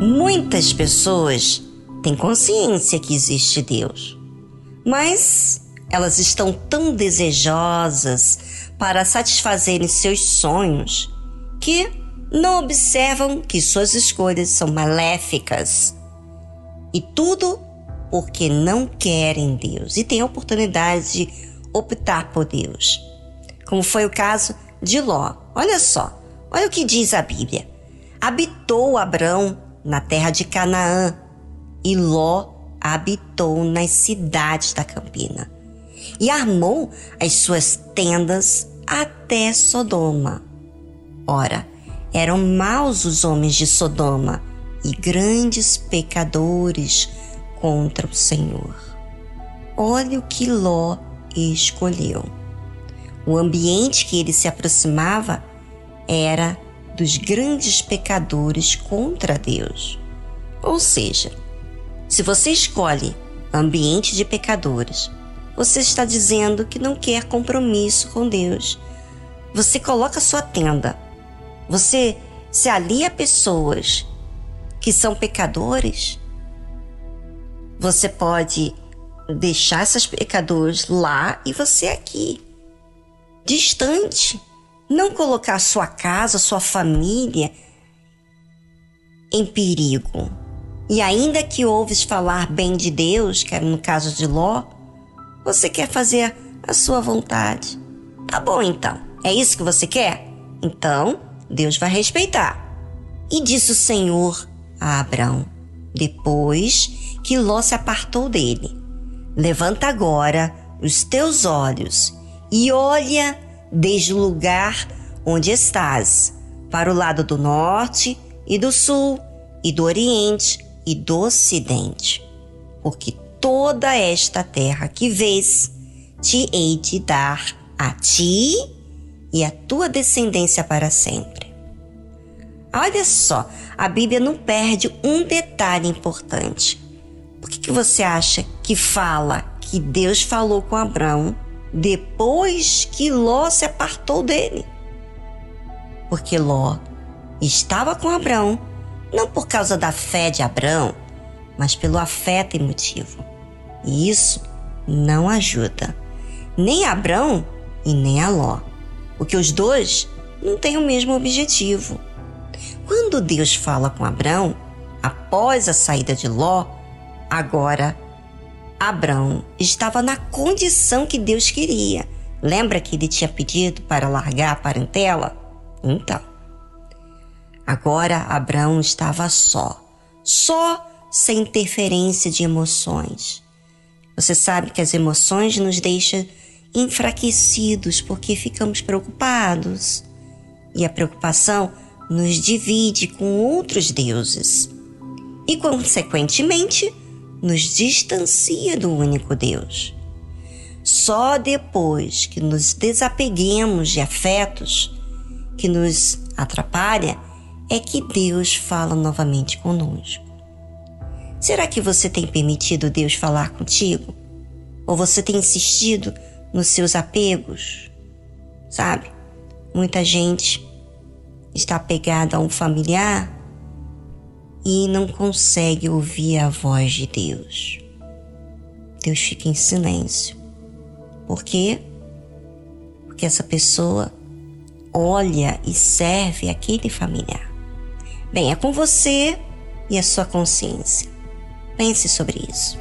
Muitas pessoas têm consciência que existe Deus, mas elas estão tão desejosas para satisfazerem seus sonhos que não observam que suas escolhas são maléficas. E tudo porque não querem Deus e têm a oportunidade de optar por Deus. Como foi o caso de Ló. Olha só, olha o que diz a Bíblia. Habitou Abrão na terra de Canaã, e Ló habitou nas cidades da campina, e armou as suas tendas até Sodoma. Ora, eram maus os homens de Sodoma e grandes pecadores contra o Senhor. Olha o que Ló escolheu. O ambiente que ele se aproximava era dos grandes pecadores contra Deus. Ou seja, se você escolhe ambiente de pecadores, você está dizendo que não quer compromisso com Deus. Você coloca sua tenda. Você se alia a pessoas que são pecadores. Você pode deixar esses pecadores lá e você aqui, distante não colocar sua casa, sua família em perigo. E ainda que ouves falar bem de Deus, que era no caso de Ló, você quer fazer a sua vontade. Tá bom então. É isso que você quer? Então, Deus vai respeitar. E disse o Senhor a Abraão, depois que Ló se apartou dele: Levanta agora os teus olhos e olha desde o lugar onde estás, para o lado do norte e do sul, e do oriente e do ocidente, porque toda esta terra que vês te hei de dar a ti e a tua descendência para sempre. Olha só, a Bíblia não perde um detalhe importante. Por que, que você acha que fala que Deus falou com Abraão depois que Ló se apartou dele. Porque Ló estava com Abraão não por causa da fé de Abraão, mas pelo afeto emotivo. E isso não ajuda nem a Abraão e nem a Ló, porque os dois não têm o mesmo objetivo. Quando Deus fala com Abraão, após a saída de Ló, agora Abraão estava na condição que Deus queria. Lembra que ele tinha pedido para largar a parentela? Então. Agora Abraão estava só, só sem interferência de emoções. Você sabe que as emoções nos deixam enfraquecidos porque ficamos preocupados. E a preocupação nos divide com outros deuses. E, consequentemente, nos distancia do único Deus. Só depois que nos desapeguemos de afetos que nos atrapalha é que Deus fala novamente conosco. Será que você tem permitido Deus falar contigo? Ou você tem insistido nos seus apegos? Sabe? Muita gente está apegada a um familiar e não consegue ouvir a voz de Deus. Deus fica em silêncio. Por quê? Porque essa pessoa olha e serve aquele familiar. Bem, é com você e a sua consciência. Pense sobre isso.